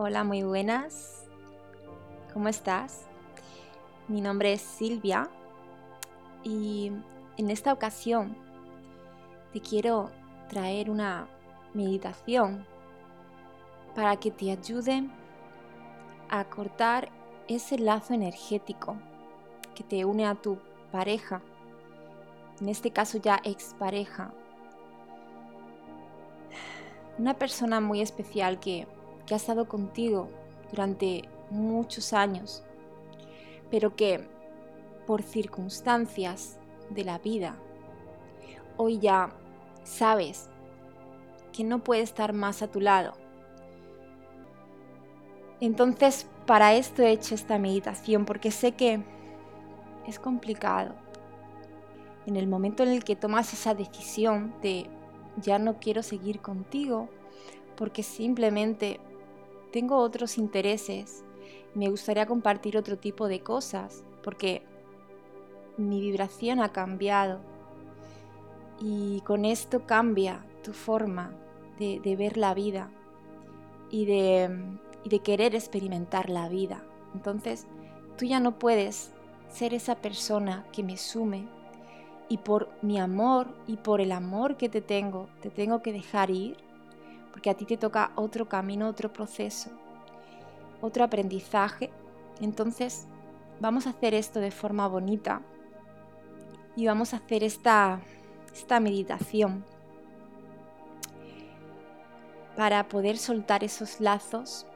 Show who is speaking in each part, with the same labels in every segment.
Speaker 1: Hola, muy buenas. ¿Cómo estás? Mi nombre es Silvia y en esta ocasión te quiero traer una meditación para que te ayude a cortar ese lazo energético que te une a tu pareja, en este caso ya expareja. Una persona muy especial que, que ha estado contigo durante muchos años, pero que por circunstancias de la vida, hoy ya sabes que no puede estar más a tu lado. Entonces, para esto he hecho esta meditación, porque sé que es complicado. En el momento en el que tomas esa decisión de ya no quiero seguir contigo, porque simplemente tengo otros intereses, me gustaría compartir otro tipo de cosas, porque mi vibración ha cambiado y con esto cambia tu forma de, ver la vida y de, y de querer experimentar la vida. Entonces, tú ya no puedes ser esa persona que me sume y por mi amor y por el amor que te tengo, te tengo que dejar ir, porque a ti te toca otro camino, otro proceso, otro aprendizaje. Entonces, vamos a hacer esto de forma bonita y vamos a hacer esta, esta meditación para poder soltar esos lazos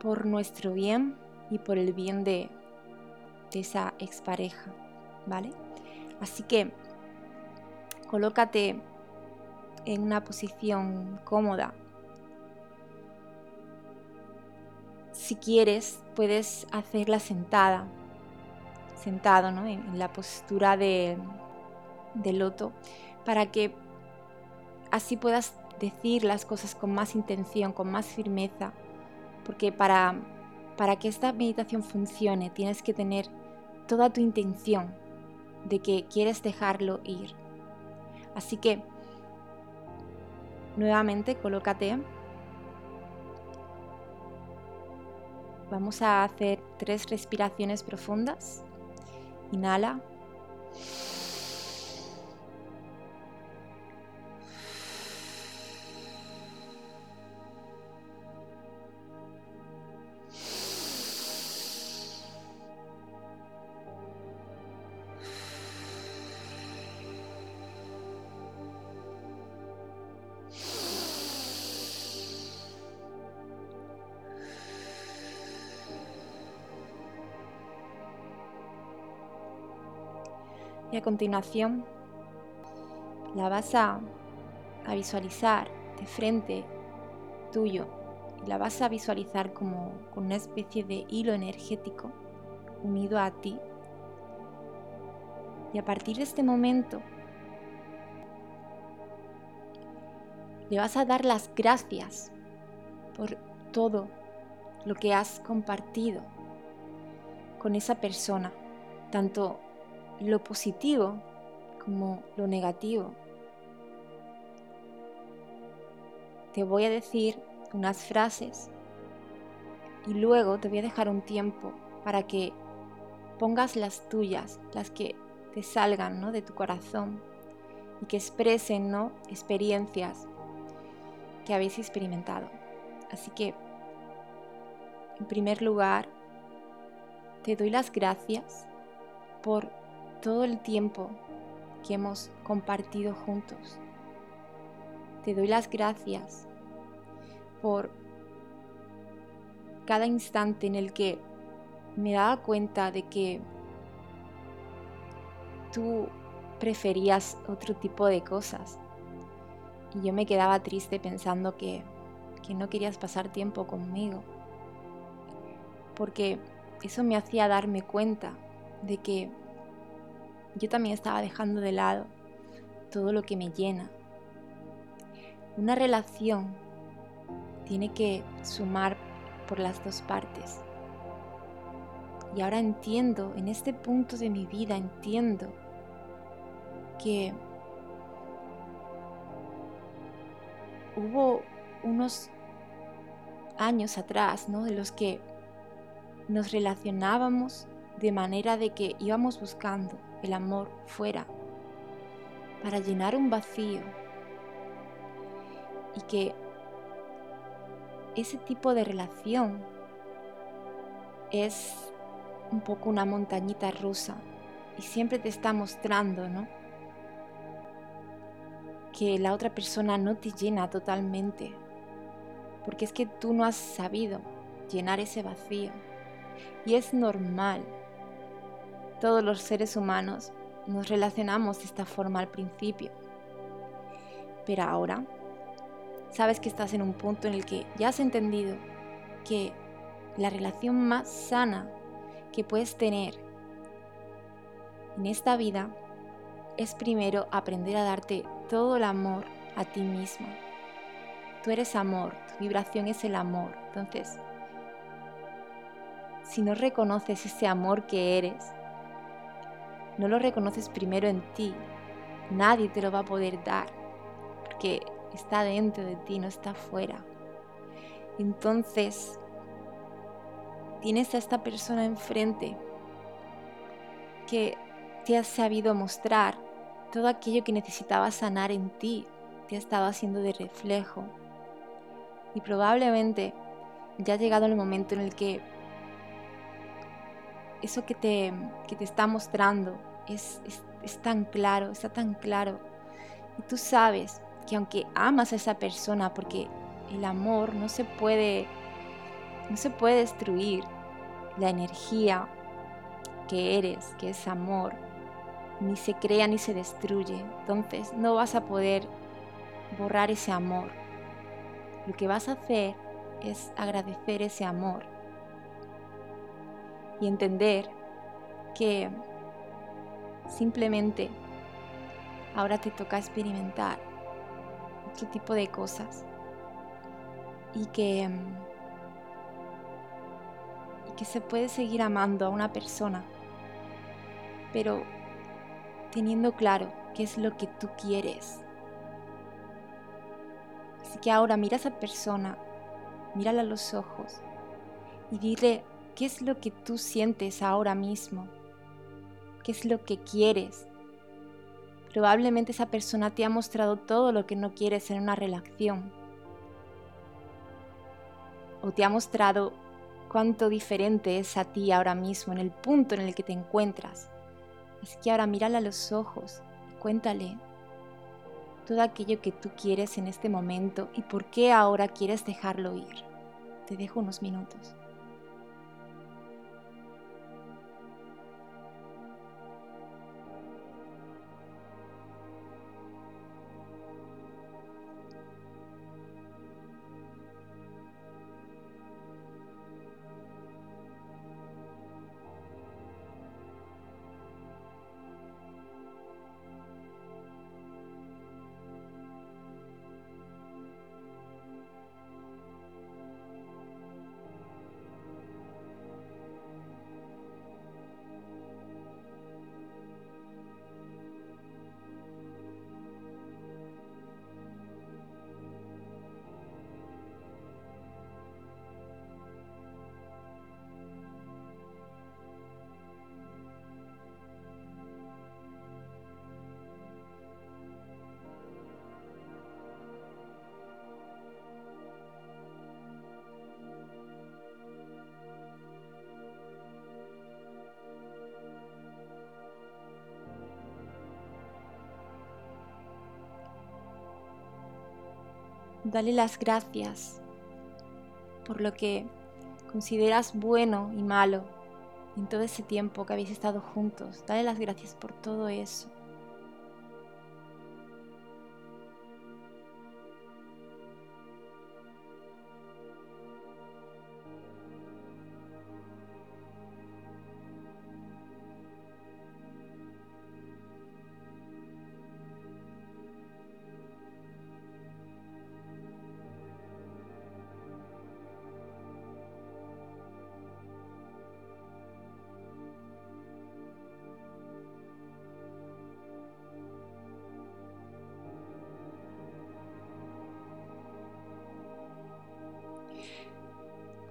Speaker 1: por nuestro bien y por el bien de, de esa expareja, ¿vale? Así que colócate en una posición cómoda. Si quieres, puedes hacerla sentada, sentado, ¿no? En, la postura de, de loto, para que así puedas decir las cosas con más intención, con más firmeza, porque para, para que esta meditación funcione tienes que tener toda tu intención de que quieres dejarlo ir. Así que, nuevamente, colócate. Vamos a hacer tres respiraciones profundas. Inhala. Y a continuación la vas a, visualizar de frente tuyo y la vas a visualizar como con una especie de hilo energético unido a ti. Y a partir de este momento le vas a dar las gracias por todo lo que has compartido con esa persona, tanto lo positivo como lo negativo. Te voy a decir unas frases y luego te voy a dejar un tiempo para que pongas las tuyas, las que te salgan ¿no? de tu corazón y que expresen ¿no? experiencias que habéis experimentado. Así que, en primer lugar, te doy las gracias por todo el tiempo que hemos compartido juntos. Te doy las gracias por cada instante en el que me daba cuenta de que tú preferías otro tipo de cosas. Y yo me quedaba triste pensando que, que no querías pasar tiempo conmigo. Porque eso me hacía darme cuenta de que yo también estaba dejando de lado todo lo que me llena. Una relación tiene que sumar por las dos partes. Y ahora entiendo, en este punto de mi vida entiendo que hubo unos años atrás, ¿no? De los que nos relacionábamos de manera de que íbamos buscando el amor fuera para llenar un vacío y que ese tipo de relación es un poco una montañita rusa y siempre te está mostrando, ¿no? Que la otra persona no te llena totalmente, porque es que tú no has sabido llenar ese vacío. Y es normal. Todos los seres humanos nos relacionamos de esta forma al principio. Pero ahora sabes que estás en un punto en el que ya has entendido que la relación más sana que puedes tener en esta vida es primero aprender a darte todo el amor a ti mismo. Tú eres amor, tu vibración es el amor. Entonces, si no reconoces ese amor que eres, no lo reconoces primero en ti, nadie te lo va a poder dar, porque está dentro de ti, no está fuera. Entonces, tienes a esta persona enfrente que te ha sabido mostrar todo aquello que necesitaba sanar en ti, te ha estado haciendo de reflejo. Y probablemente ya ha llegado el momento en el que eso que te, que te está mostrando es, es tan claro, está tan claro. Y tú sabes que aunque amas a esa persona, porque el amor no se puede, no se puede destruir, la energía que eres, que es amor, ni se crea ni se destruye. Entonces no vas a poder borrar ese amor. Lo que vas a hacer es agradecer ese amor y entender que simplemente ahora te toca experimentar otro tipo de cosas y que, que se puede seguir amando a una persona, pero teniendo claro qué es lo que tú quieres. Así que ahora mira a esa persona, mírala a los ojos y dile qué es lo que tú sientes ahora mismo, qué es lo que quieres Probablemente esa persona te ha mostrado todo lo que no quieres en una relación. O te ha mostrado cuánto diferente es a ti ahora mismo, en el punto en el que te encuentras. Así que ahora mírala a los ojos y cuéntale todo aquello que tú quieres en este momento y por qué ahora quieres dejarlo ir. Te dejo unos minutos. Dale las gracias por lo que consideras bueno y malo en todo ese tiempo que habéis estado juntos. Dale las gracias por todo eso.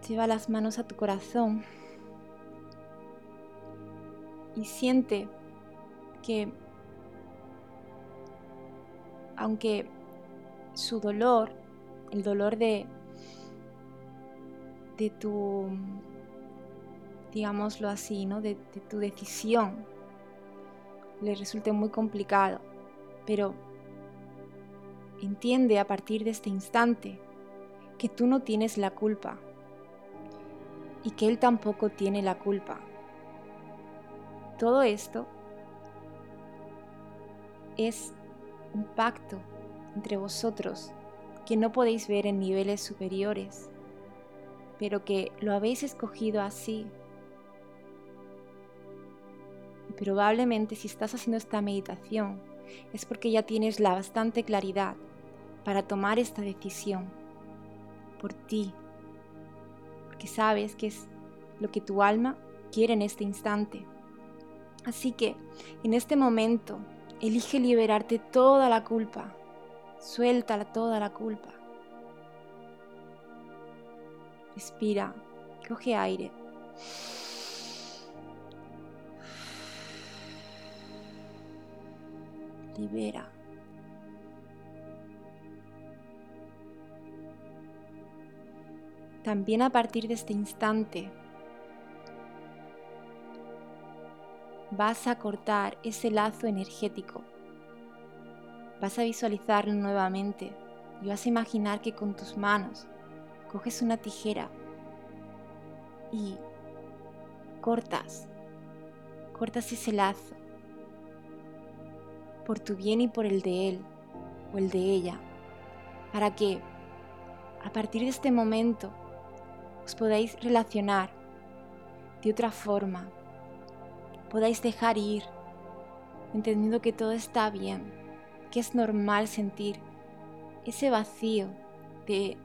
Speaker 1: Lleva las manos a tu corazón y siente que aunque su dolor, el dolor de, de tu, digámoslo así, ¿no? de, de tu decisión, le resulte muy complicado, pero entiende a partir de este instante que tú no tienes la culpa y que él tampoco tiene la culpa. Todo esto es un pacto entre vosotros que no podéis ver en niveles superiores, pero que lo habéis escogido así. Probablemente si estás haciendo esta meditación es porque ya tienes la bastante claridad para tomar esta decisión por ti, sabes que es lo que tu alma quiere en este instante. Así que en este momento elige liberarte toda la culpa, suelta toda la culpa. Respira, coge aire. Libera. También a partir de este instante vas a cortar ese lazo energético. Vas a visualizarlo nuevamente y vas a imaginar que con tus manos coges una tijera y cortas, cortas ese lazo por tu bien y por el de él o el de ella, para que a partir de este momento os podáis relacionar de otra forma, podáis dejar ir, entendiendo que todo está bien, que es normal sentir ese vacío de,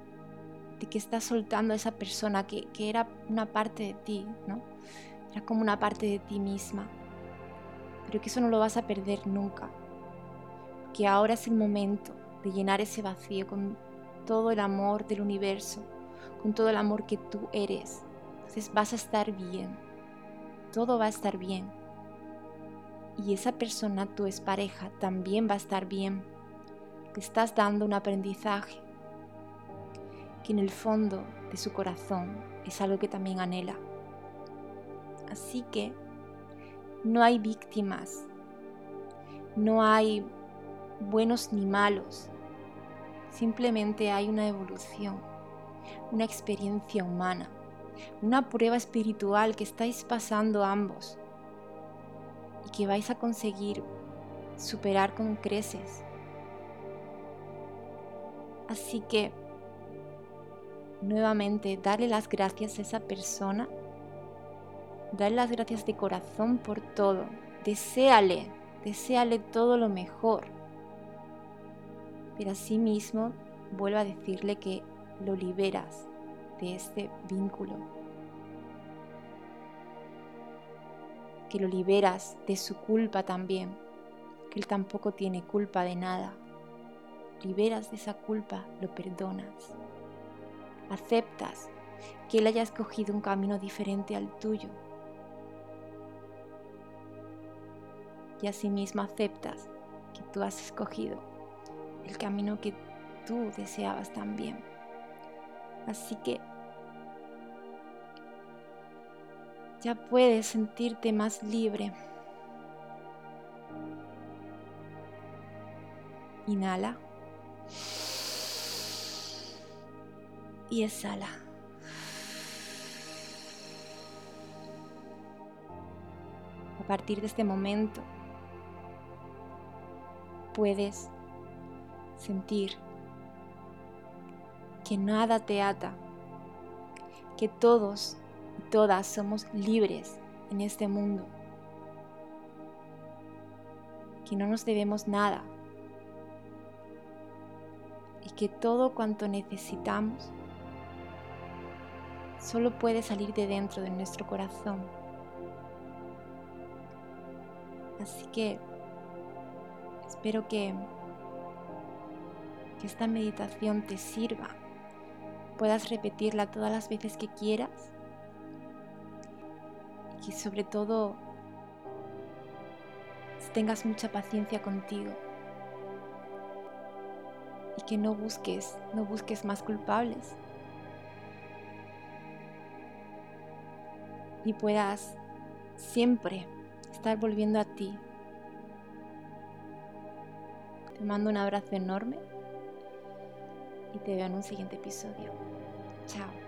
Speaker 1: que estás soltando a esa persona que, que, era una parte de ti, ¿no? Era como una parte de ti misma, pero que eso no lo vas a perder nunca, que ahora es el momento de llenar ese vacío con todo el amor del universo con todo el amor que tú eres. Entonces vas a estar bien. Todo va a estar bien. Y esa persona, tu pareja, también va a estar bien. Te estás dando un aprendizaje que en el fondo de su corazón es algo que también anhela. Así que no hay víctimas, no hay buenos ni malos, simplemente hay una evolución una experiencia humana, una prueba espiritual que estáis pasando ambos y que vais a conseguir superar con creces. Así que, nuevamente, darle las gracias a esa persona, darle las gracias de corazón por todo, deséale, deséale todo lo mejor. Pero asimismo, vuelvo a decirle que lo liberas de este vínculo. Que lo liberas de su culpa también, que él tampoco tiene culpa de nada. Liberas de esa culpa, lo perdonas. Aceptas que él haya escogido un camino diferente al tuyo. Y asimismo aceptas que tú has escogido el camino que tú deseabas también. Así que ya puedes sentirte más libre. Inhala. Y exhala. A partir de este momento puedes sentir que nada te ata, que todos y todas somos libres en este mundo, que no nos debemos nada y que todo cuanto necesitamos solo puede salir de dentro de nuestro corazón. Así que espero que, que esta meditación te sirva puedas repetirla todas las veces que quieras y que sobre todo tengas mucha paciencia contigo y que no busques, no busques más culpables y puedas siempre estar volviendo a ti. Te mando un abrazo enorme y te veo en un siguiente episodio. Chao.